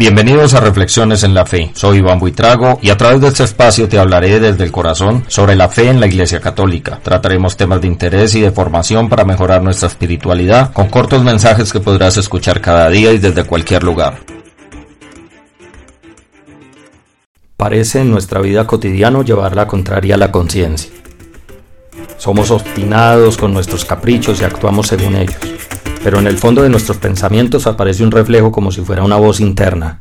Bienvenidos a Reflexiones en la Fe. Soy Iván Buitrago y a través de este espacio te hablaré desde el corazón sobre la fe en la Iglesia Católica. Trataremos temas de interés y de formación para mejorar nuestra espiritualidad con cortos mensajes que podrás escuchar cada día y desde cualquier lugar. Parece en nuestra vida cotidiana llevar la contraria a la conciencia. Somos obstinados con nuestros caprichos y actuamos según ellos pero en el fondo de nuestros pensamientos aparece un reflejo como si fuera una voz interna,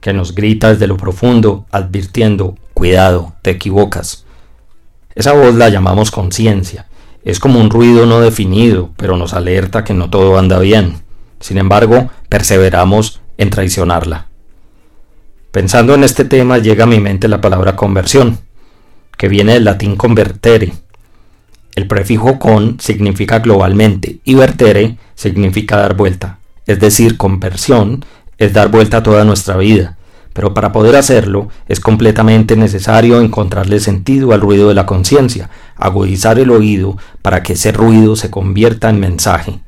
que nos grita desde lo profundo, advirtiendo, cuidado, te equivocas. Esa voz la llamamos conciencia. Es como un ruido no definido, pero nos alerta que no todo anda bien. Sin embargo, perseveramos en traicionarla. Pensando en este tema llega a mi mente la palabra conversión, que viene del latín convertere, el prefijo con significa globalmente y vertere significa dar vuelta. Es decir, conversión es dar vuelta a toda nuestra vida. Pero para poder hacerlo es completamente necesario encontrarle sentido al ruido de la conciencia, agudizar el oído para que ese ruido se convierta en mensaje.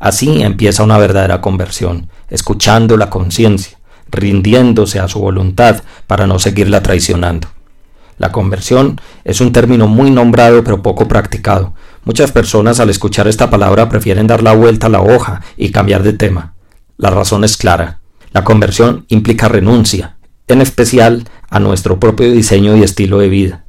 Así empieza una verdadera conversión, escuchando la conciencia, rindiéndose a su voluntad para no seguirla traicionando. La conversión es un término muy nombrado pero poco practicado. Muchas personas al escuchar esta palabra prefieren dar la vuelta a la hoja y cambiar de tema. La razón es clara. La conversión implica renuncia, en especial a nuestro propio diseño y estilo de vida.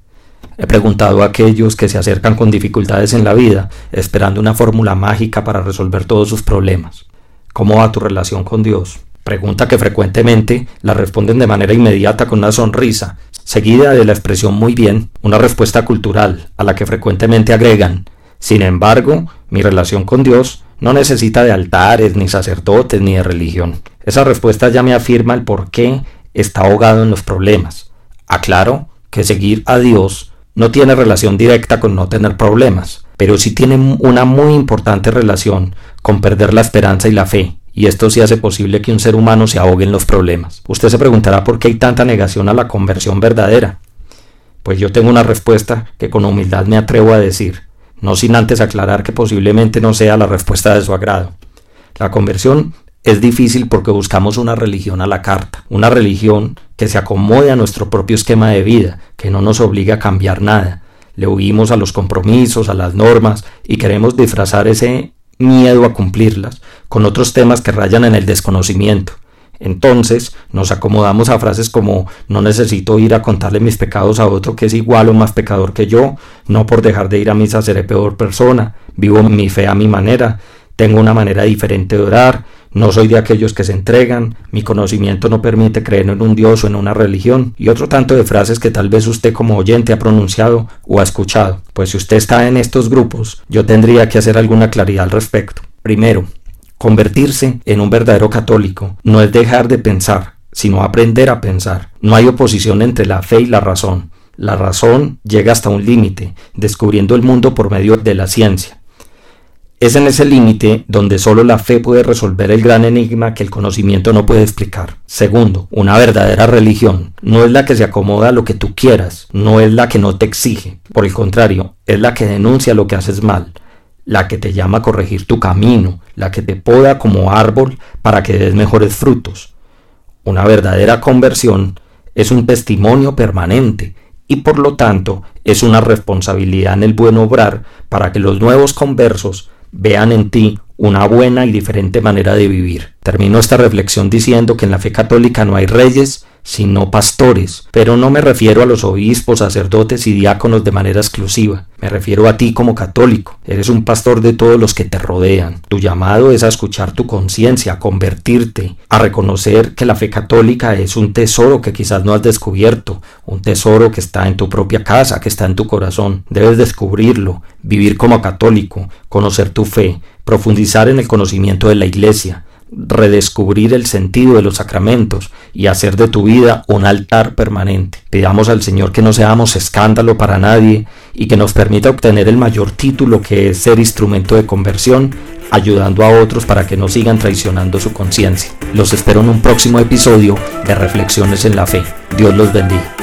He preguntado a aquellos que se acercan con dificultades en la vida, esperando una fórmula mágica para resolver todos sus problemas. ¿Cómo va tu relación con Dios? Pregunta que frecuentemente la responden de manera inmediata con una sonrisa, seguida de la expresión muy bien, una respuesta cultural, a la que frecuentemente agregan, sin embargo, mi relación con Dios no necesita de altares, ni sacerdotes, ni de religión. Esa respuesta ya me afirma el por qué está ahogado en los problemas. Aclaro que seguir a Dios no tiene relación directa con no tener problemas, pero sí tiene una muy importante relación con perder la esperanza y la fe, y esto sí hace posible que un ser humano se ahogue en los problemas. Usted se preguntará por qué hay tanta negación a la conversión verdadera. Pues yo tengo una respuesta que con humildad me atrevo a decir, no sin antes aclarar que posiblemente no sea la respuesta de su agrado. La conversión es difícil porque buscamos una religión a la carta, una religión que se acomode a nuestro propio esquema de vida, que no nos obliga a cambiar nada. Le huimos a los compromisos, a las normas y queremos disfrazar ese miedo a cumplirlas, con otros temas que rayan en el desconocimiento. Entonces nos acomodamos a frases como no necesito ir a contarle mis pecados a otro que es igual o más pecador que yo, no por dejar de ir a misa seré peor persona, vivo mi fe a mi manera, tengo una manera diferente de orar, no soy de aquellos que se entregan, mi conocimiento no permite creer en un Dios o en una religión, y otro tanto de frases que tal vez usted como oyente ha pronunciado o ha escuchado. Pues si usted está en estos grupos, yo tendría que hacer alguna claridad al respecto. Primero, convertirse en un verdadero católico no es dejar de pensar, sino aprender a pensar. No hay oposición entre la fe y la razón. La razón llega hasta un límite, descubriendo el mundo por medio de la ciencia. Es en ese límite donde solo la fe puede resolver el gran enigma que el conocimiento no puede explicar. Segundo, una verdadera religión no es la que se acomoda a lo que tú quieras, no es la que no te exige. Por el contrario, es la que denuncia lo que haces mal, la que te llama a corregir tu camino, la que te poda como árbol para que des mejores frutos. Una verdadera conversión es un testimonio permanente y por lo tanto es una responsabilidad en el buen obrar para que los nuevos conversos vean en ti una buena y diferente manera de vivir. Termino esta reflexión diciendo que en la fe católica no hay reyes, sino pastores, pero no me refiero a los obispos, sacerdotes y diáconos de manera exclusiva, me refiero a ti como católico, eres un pastor de todos los que te rodean. Tu llamado es a escuchar tu conciencia, a convertirte, a reconocer que la fe católica es un tesoro que quizás no has descubierto, un tesoro que está en tu propia casa, que está en tu corazón. Debes descubrirlo, vivir como católico, conocer tu fe, profundizar en el conocimiento de la Iglesia, redescubrir el sentido de los sacramentos y hacer de tu vida un altar permanente. Pidamos al Señor que no seamos escándalo para nadie y que nos permita obtener el mayor título que es ser instrumento de conversión, ayudando a otros para que no sigan traicionando su conciencia. Los espero en un próximo episodio de Reflexiones en la Fe. Dios los bendiga.